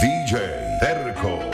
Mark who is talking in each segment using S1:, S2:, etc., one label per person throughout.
S1: DJ Terco.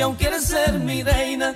S2: Si
S3: aún quieres ser mi reina.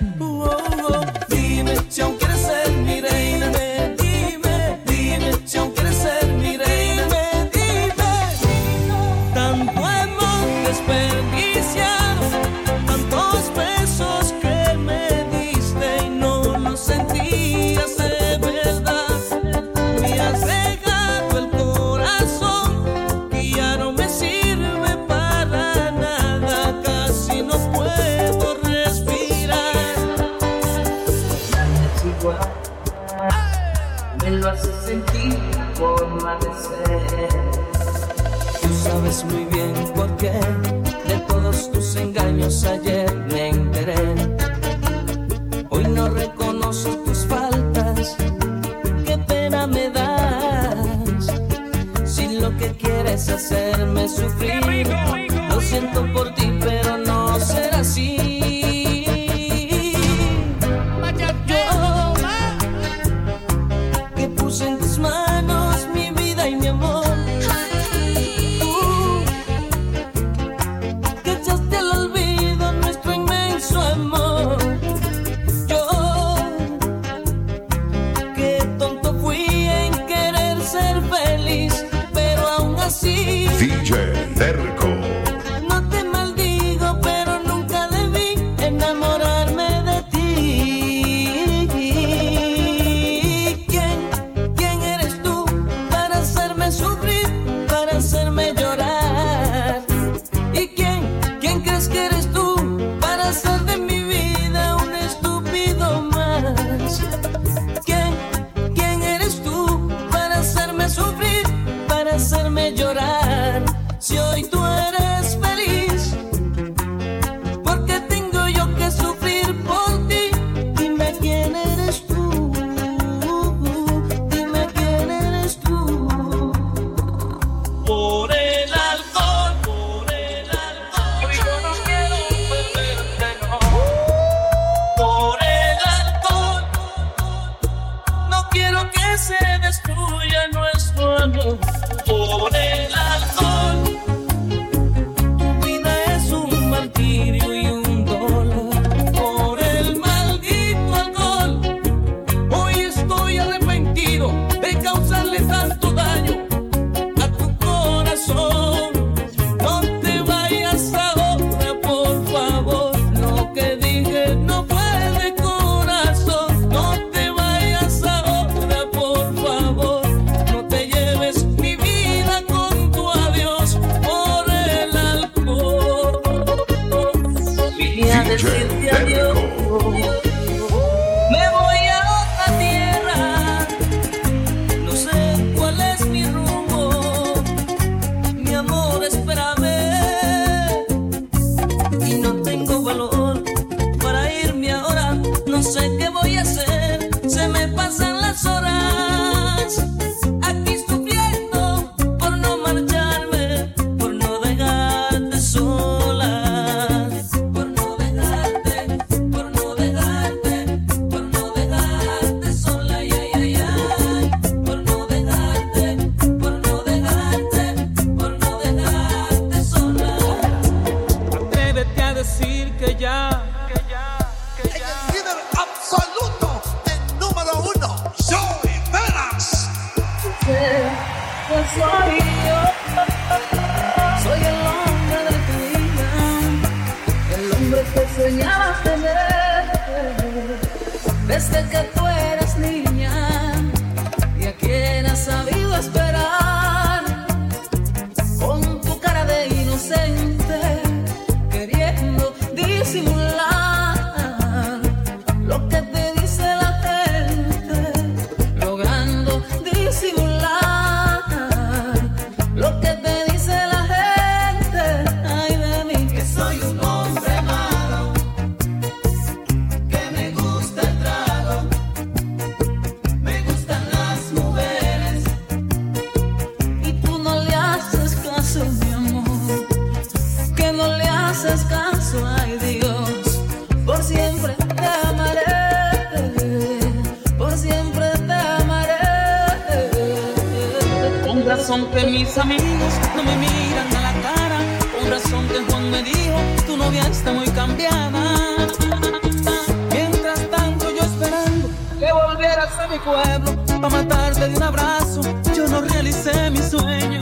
S3: matarte de un abrazo, yo no realicé mi sueño.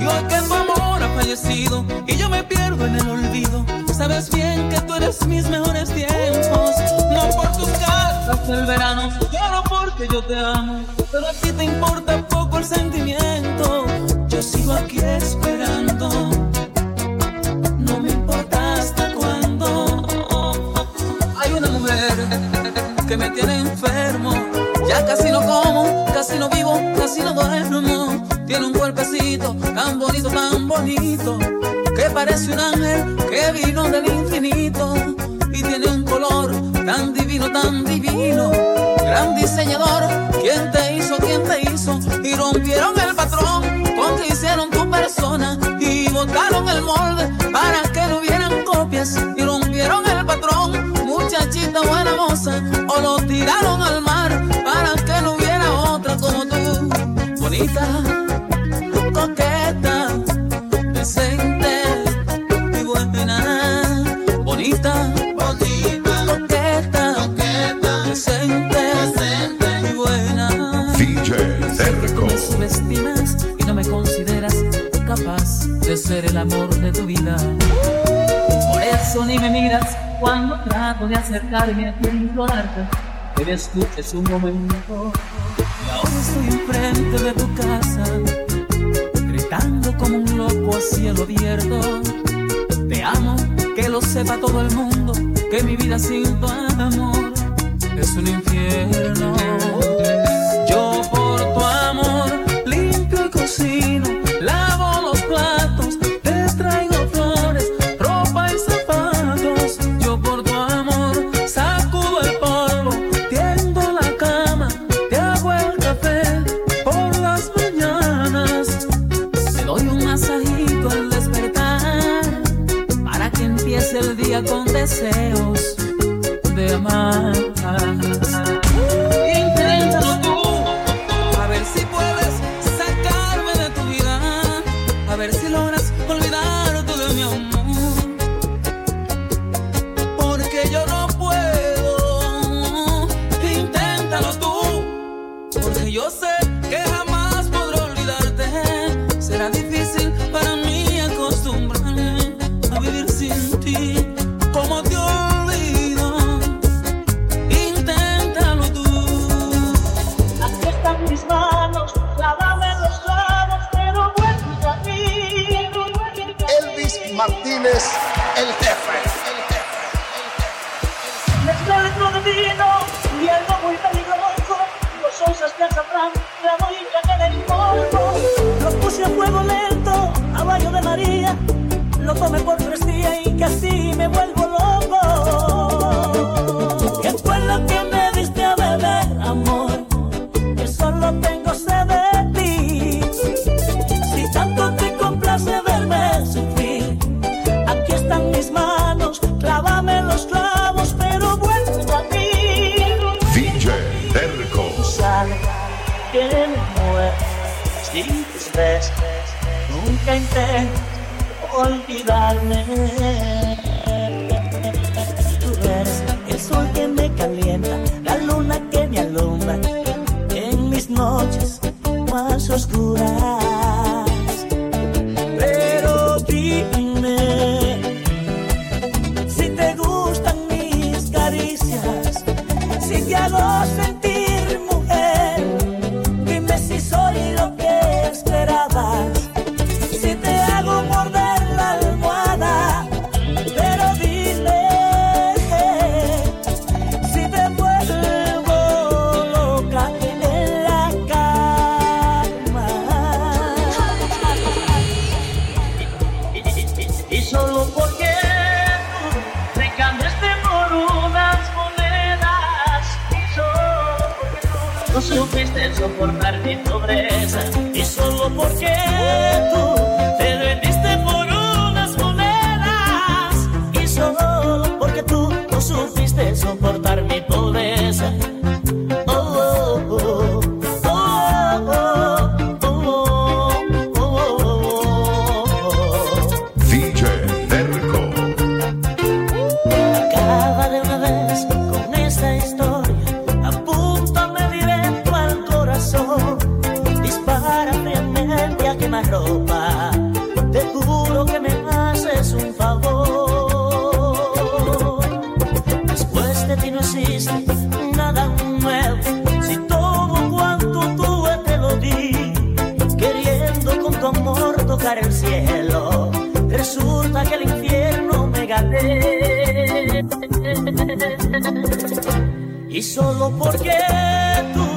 S3: Y hoy que tu amor ha fallecido y yo me pierdo en el olvido, sabes bien que tú eres mis mejores tiempos. No por tus cartas del verano, solo porque yo te amo. Pero a ti te importa poco el sentimiento, yo sigo aquí esperando. tan bonito, tan bonito, que parece un ángel que vino del infinito y tiene un color tan divino, tan divino. Gran diseñador, ¿quién te hizo? ¿Quién te hizo? Y rompieron el patrón con que hicieron tu persona y botaron el molde para que no hubieran copias y rompieron el patrón, muchachita buena moza, o lo tiraron al mar para que no hubiera otra como tú, bonita. amor de tu vida. Por eso ni me miras cuando trato de acercarme a ti implorarte que me escuches un momento. Ahora estoy enfrente de tu casa, gritando como un loco a cielo abierto. Te amo, que lo sepa todo el mundo, que mi vida sin tu amor es un infierno. say. tome por
S4: Y solo porque tú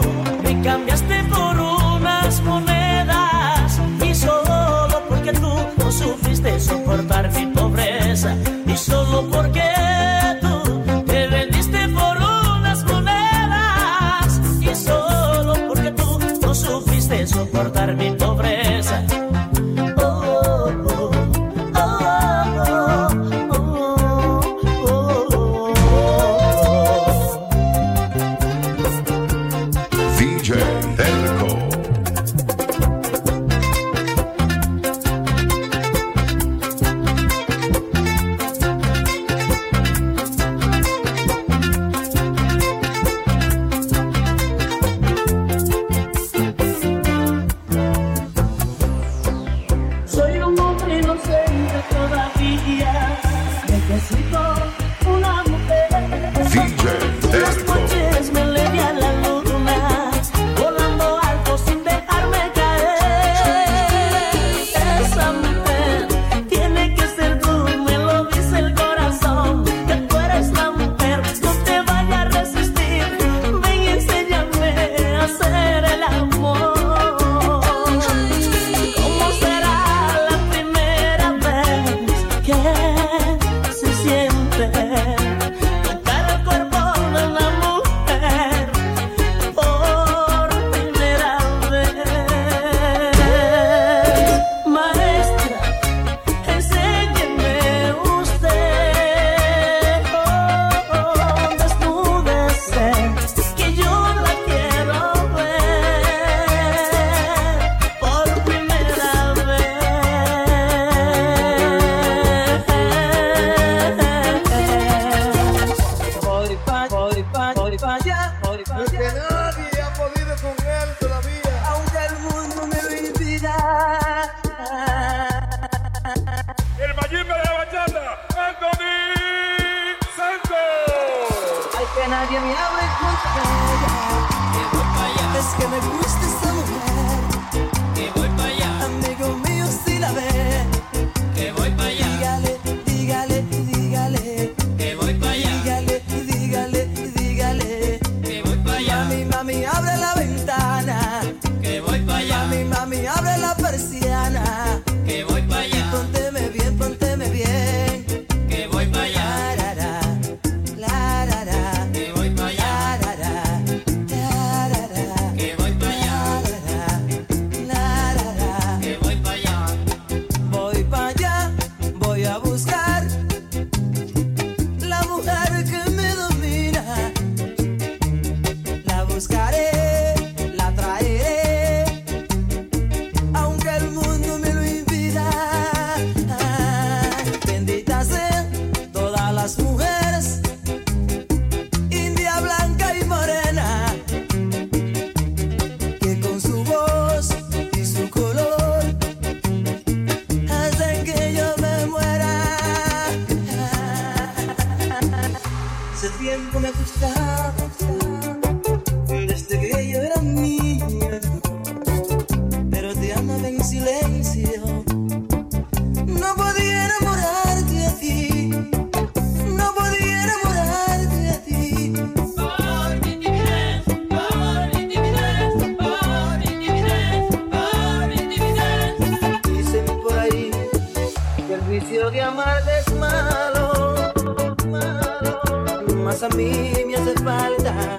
S4: A mí me hace falta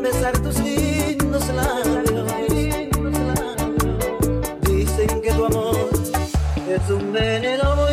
S4: besar tus lindos
S2: labios. Dicen que tu amor es un veneno.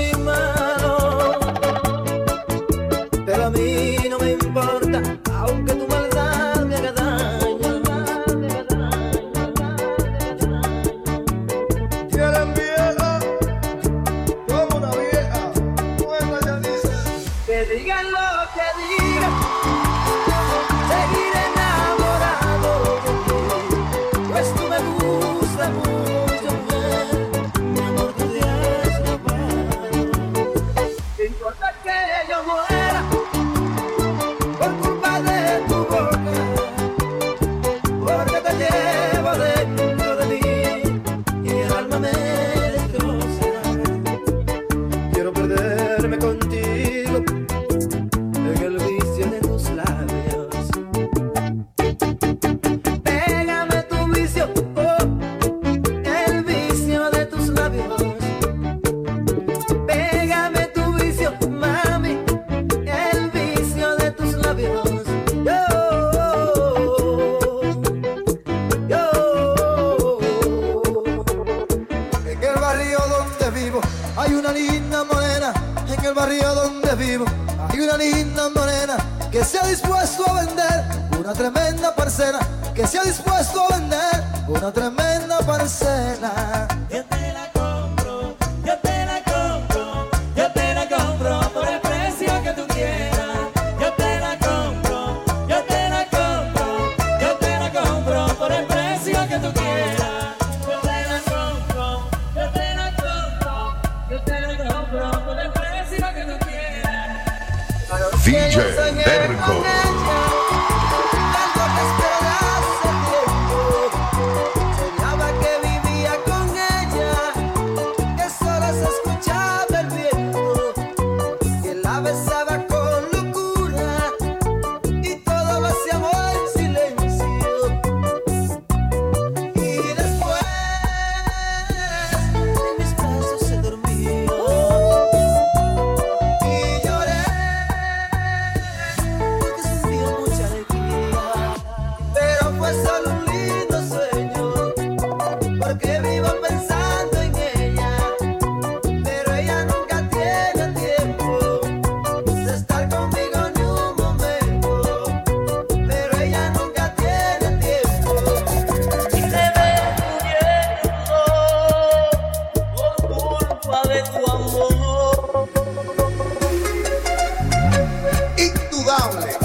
S5: DJ
S2: Enrico. de
S6: tu amor.
S7: Indudable,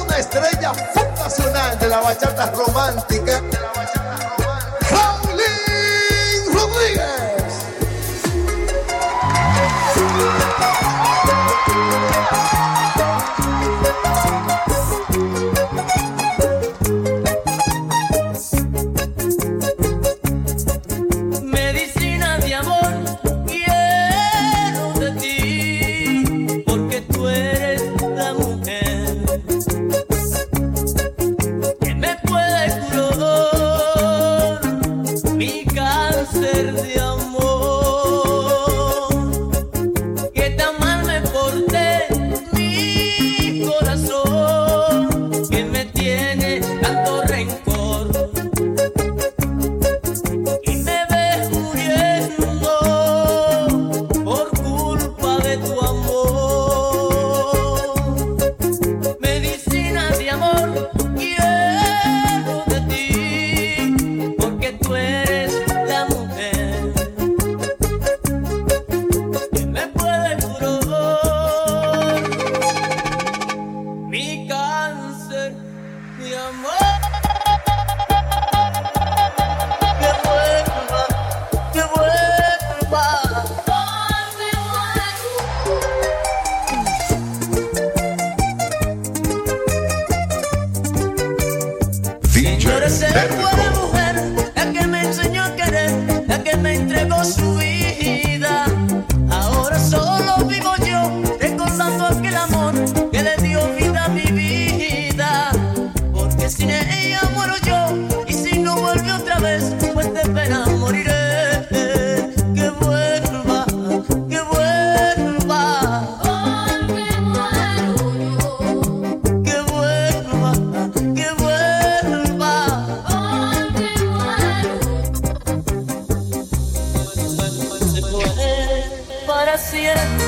S7: una estrella fundacional de la bachata romántica.
S6: De la bachata romántica de tu amor.
S4: see it.